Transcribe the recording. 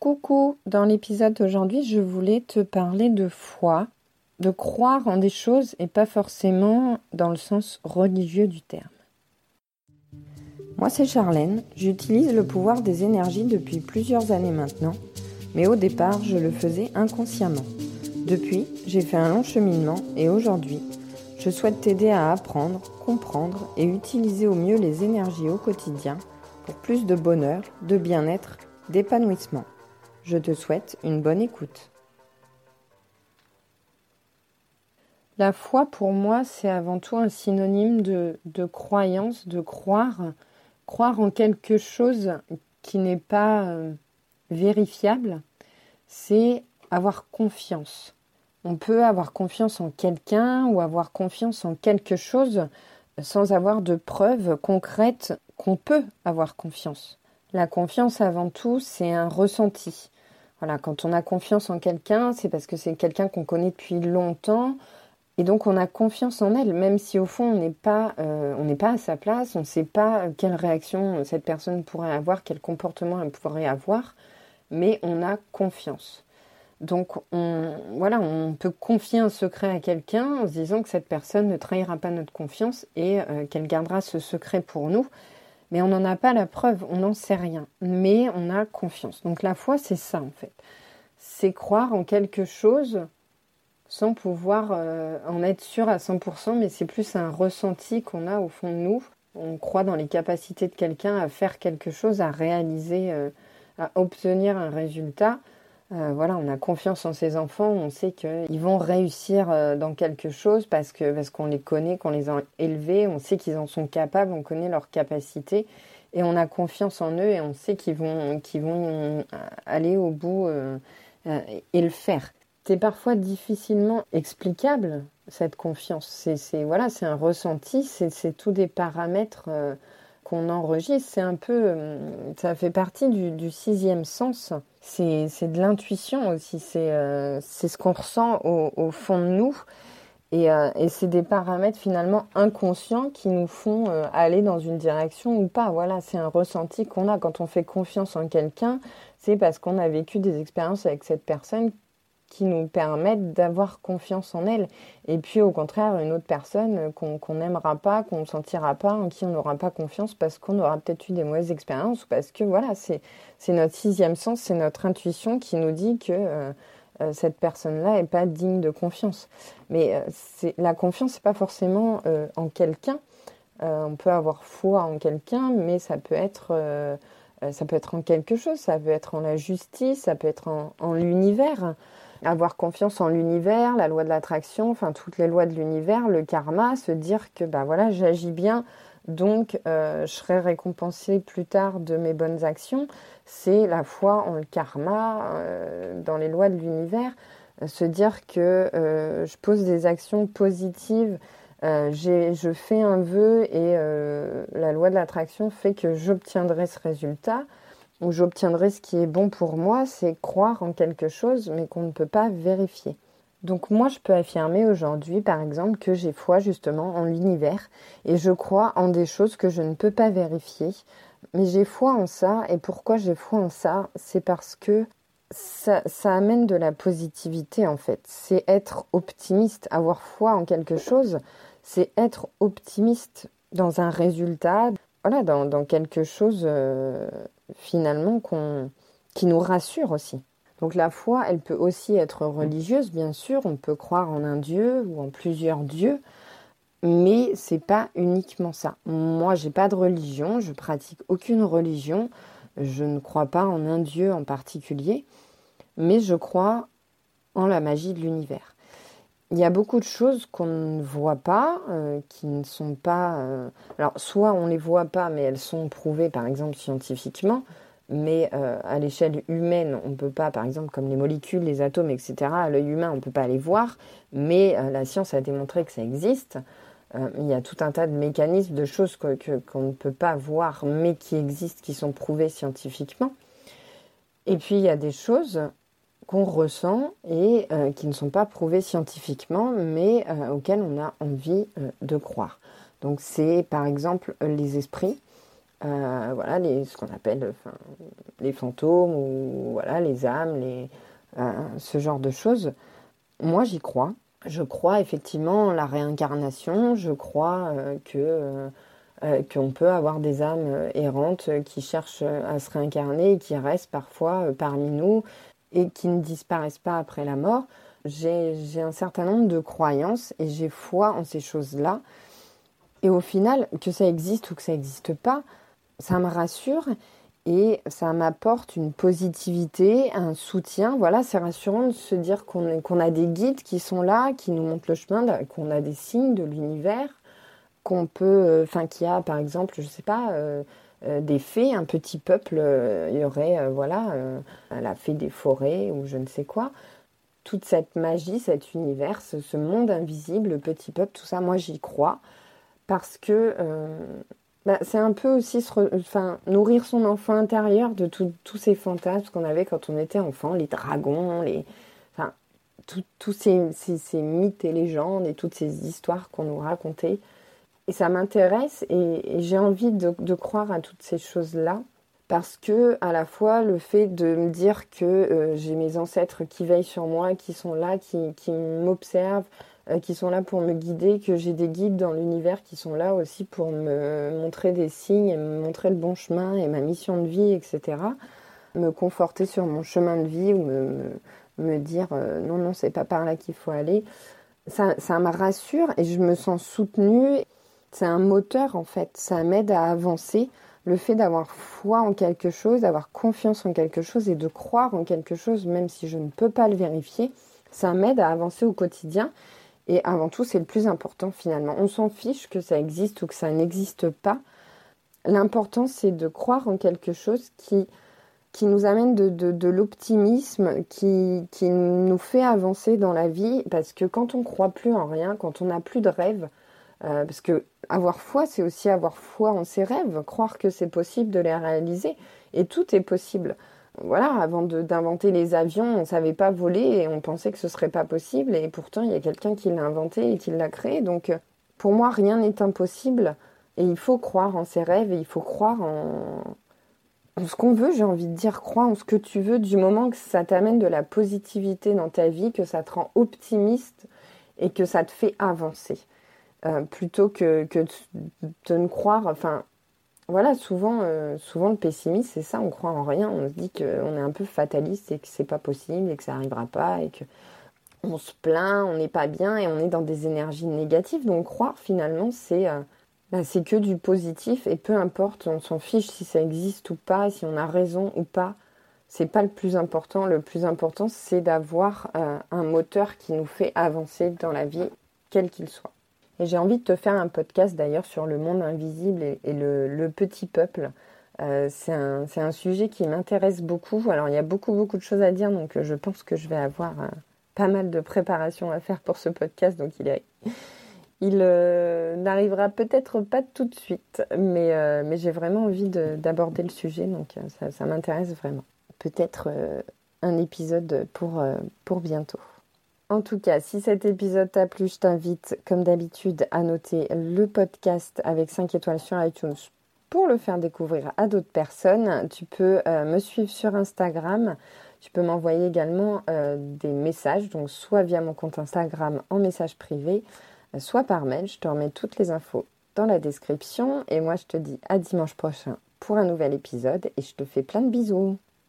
Coucou, dans l'épisode d'aujourd'hui, je voulais te parler de foi, de croire en des choses et pas forcément dans le sens religieux du terme. Moi, c'est Charlène, j'utilise le pouvoir des énergies depuis plusieurs années maintenant, mais au départ, je le faisais inconsciemment. Depuis, j'ai fait un long cheminement et aujourd'hui, je souhaite t'aider à apprendre, comprendre et utiliser au mieux les énergies au quotidien pour plus de bonheur, de bien-être, d'épanouissement. Je te souhaite une bonne écoute. La foi, pour moi, c'est avant tout un synonyme de, croyance, de croire, croire en quelque chose qui n'est pas euh, vérifiable, c'est avoir confiance. On peut avoir confiance en quelqu'un ou avoir confiance en quelque chose sans avoir de preuves concrètes qu'on peut avoir confiance. La confiance, avant tout, c'est un ressenti. Voilà, quand on a confiance en quelqu'un, c'est parce que c'est quelqu'un qu'on connaît depuis longtemps. Et donc on a confiance en elle, même si au fond on n'est pas, euh, à sa place, on ne sait pas quelle réaction cette personne pourrait avoir, quel comportement elle pourrait avoir, mais on a confiance. Donc on, voilà, on peut confier un secret à quelqu'un en se disant que cette personne ne trahira pas notre confiance et euh, qu'elle gardera ce secret pour nous mais on n'en a pas la preuve, on n'en sait rien, mais on a confiance. Donc la foi, c'est ça en fait. C'est croire en quelque chose sans pouvoir euh, en être sûr à 100%, mais c'est plus un ressenti qu'on a au fond de nous. On croit dans les capacités de quelqu'un à faire quelque chose, à réaliser, euh, à obtenir un résultat. Euh, voilà, on a confiance en ses enfants, on sait qu'ils vont réussir euh, dans quelque chose parce que parce qu'on les connaît, qu'on les a élevés, on sait qu'ils en sont capables, on connaît leurs capacités et on a confiance en eux et on sait qu'ils vont vont euh, aller au bout et le faire. C'est parfois difficilement explicable cette confiance. C'est voilà, c'est un ressenti, c'est tous des paramètres qu'on enregistre, c'est un peu, ça fait partie du, sixième sens. C'est de l'intuition aussi, c'est euh, ce qu'on ressent au, fond de nous. Euh, et, c'est des paramètres finalement inconscients qui nous font aller dans une direction ou pas. Voilà, c'est un ressenti qu'on a quand on fait confiance en quelqu'un. C'est parce qu'on a vécu des expériences avec cette personne qui nous permettent d'avoir confiance en elle. Et puis au contraire, une autre personne qu'on n'aimera pas, qu'on ne sentira pas, en qui on n'aura pas confiance parce qu'on aura peut-être eu des mauvaises expériences ou parce que voilà, c'est notre sixième sens, c'est notre intuition qui nous dit que euh, euh, cette personne-là n'est pas digne de confiance. Mais euh, la confiance, c'est pas forcément en quelqu'un. on peut avoir foi en quelqu'un, mais ça peut être ça peut être en quelque chose, ça peut être en la justice, ça peut être en l'univers avoir confiance en l'univers, la loi de l'attraction, enfin toutes les lois de l'univers, le karma, se dire que bah voilà, j'agis bien, donc euh, je serai récompensé plus tard de mes bonnes actions. C'est la foi en le karma, euh, dans les lois de l'univers, se dire que euh, je pose des actions positives. je fais un vœu et la loi de l'attraction fait que j'obtiendrai ce résultat où j'obtiendrai ce qui est bon pour moi, c'est croire en quelque chose, mais qu'on ne peut pas vérifier. Donc moi, je peux affirmer aujourd'hui, par exemple, que j'ai foi justement en l'univers et je crois en des choses que je ne peux pas vérifier. Mais j'ai foi en ça et pourquoi j'ai foi en ça? C'est parce que ça, amène de la positivité en fait. C'est être optimiste, avoir foi en quelque chose, c'est être optimiste dans un résultat, voilà, dans, dans quelque chose euh, finalement qui nous rassure aussi. Donc la foi, elle peut aussi être religieuse, bien sûr. On peut croire en un dieu ou en plusieurs dieux, mais c'est pas uniquement ça. Moi, j'ai pas de religion, je pratique aucune religion, je ne crois pas en un dieu en particulier, mais je crois en la magie de l'univers. Il y a beaucoup de choses qu'on ne voit pas, euh, qui ne sont pas... Euh, alors, soit on ne les voit pas, mais elles sont prouvées, par exemple, scientifiquement, mais euh, à l'échelle humaine, on ne peut pas, par exemple, comme les molécules, les atomes, etc., à l'œil humain, on ne peut pas les voir, mais la science a démontré que ça existe. il y a tout un tas de mécanismes, de choses qu'on ne peut pas voir, mais qui existent, qui sont prouvées scientifiquement. Et puis, il y a des choses qu'on ressent et euh, qui ne sont pas prouvés scientifiquement, mais euh, auxquels on a envie euh, de croire. Donc c'est par exemple les esprits. voilà, les, ce qu'on appelle les fantômes ou voilà, les âmes, les, ce genre de choses. Moi, j'y crois. Je crois effectivement en la réincarnation. Je crois que qu'on peut avoir des âmes errantes qui cherchent à se réincarner et qui restent parfois parmi nous et qui ne disparaissent pas après la mort. J'ai un certain nombre de croyances et j'ai foi en ces choses-là. Et au final, que ça existe ou que ça n'existe pas, ça me rassure et ça m'apporte une positivité, un soutien. Voilà, c'est rassurant de se dire qu'on a des guides qui sont là, qui nous montrent le chemin, qu'on a des signes de l'univers, qu'on peut, euh, enfin, qu'il y a par exemple, je ne sais pas, euh, des fées, un petit peuple, il y aurait, voilà, la fée des forêts ou je ne sais quoi toute cette magie, cet univers, ce, monde invisible, le petit peuple, tout ça, moi j'y crois parce que euh, bah, c'est un peu aussi enfin, nourrir son enfant intérieur de tous ces fantasmes qu'on avait quand on était enfant, les dragons, les, enfin, tous ces, ces, mythes et légendes et toutes ces histoires qu'on nous racontait. Et ça m'intéresse et, j'ai envie de, croire à toutes ces choses-là parce que à la fois le fait de me dire que euh, j'ai mes ancêtres qui veillent sur moi, qui sont là, qui, qui m'observent, euh, qui sont là pour me guider, que j'ai des guides dans l'univers qui sont là aussi pour me montrer des signes et me montrer le bon chemin et ma mission de vie, etc. Me conforter sur mon chemin de vie ou me, me, dire euh, non, non, c'est pas par là qu'il faut aller. Ça, ça me rassure et je me sens soutenue. C'est un moteur en fait, ça m'aide à avancer le fait d'avoir foi en quelque chose, d'avoir confiance en quelque chose et de croire en quelque chose, même si je ne peux pas le vérifier, ça m'aide à avancer au quotidien. Et avant tout, c'est le plus important finalement. On s'en fiche que ça existe ou que ça n'existe pas. L'important, c'est de croire en quelque chose qui, qui nous amène de, de, l'optimisme, qui, qui nous fait avancer dans la vie. Parce que quand on croit plus en rien, quand on n'a plus de rêve, euh, parce que avoir foi, c'est aussi avoir foi en ses rêves, croire que c'est possible de les réaliser. Et tout est possible. Voilà, avant d'inventer les avions, on ne savait pas voler et on pensait que ce serait pas possible. Et pourtant, il y a quelqu'un qui l'a inventé et qui l'a créé. Donc, pour moi, rien n'est impossible. Et il faut croire en ses rêves et il faut croire en, en ce qu'on veut, j'ai envie de dire, crois en ce que tu veux du moment que ça t'amène de la positivité dans ta vie, que ça te rend optimiste et que ça te fait avancer. Euh, plutôt que, de, ne croire. Enfin, voilà, souvent, euh, souvent le pessimisme, c'est ça, on croit en rien, on se dit qu'on est un peu fataliste et que c'est pas possible et que ça n'arrivera pas et que on se plaint, on n'est pas bien et on est dans des énergies négatives. Donc croire finalement, c'est euh, bah, c'est que du positif et peu importe, on s'en fiche si ça existe ou pas, si on a raison ou pas. C'est pas le plus important. Le plus important, c'est d'avoir un moteur qui nous fait avancer dans la vie, quel qu'il soit. Et j'ai envie de te faire un podcast d'ailleurs sur le monde invisible et, le, petit peuple. Euh, c'est un, sujet qui m'intéresse beaucoup. Alors il y a beaucoup beaucoup de choses à dire, donc euh, je pense que je vais avoir euh, pas mal de préparation à faire pour ce podcast. Donc il, il n'arrivera peut-être pas tout de suite, mais, j'ai vraiment envie d'aborder le sujet, donc ça, m'intéresse vraiment. Peut-être un épisode pour bientôt. En tout cas, si cet épisode t'a plu, je t'invite, comme d'habitude, à noter le podcast avec 5 étoiles sur iTunes pour le faire découvrir à d'autres personnes. Tu peux euh, me suivre sur Instagram. Tu peux m'envoyer également euh, des messages, donc soit via mon compte Instagram en message privé, euh, soit par mail. Je te remets toutes les infos dans la description. Et moi, je te dis à dimanche prochain pour un nouvel épisode et je te fais plein de bisous.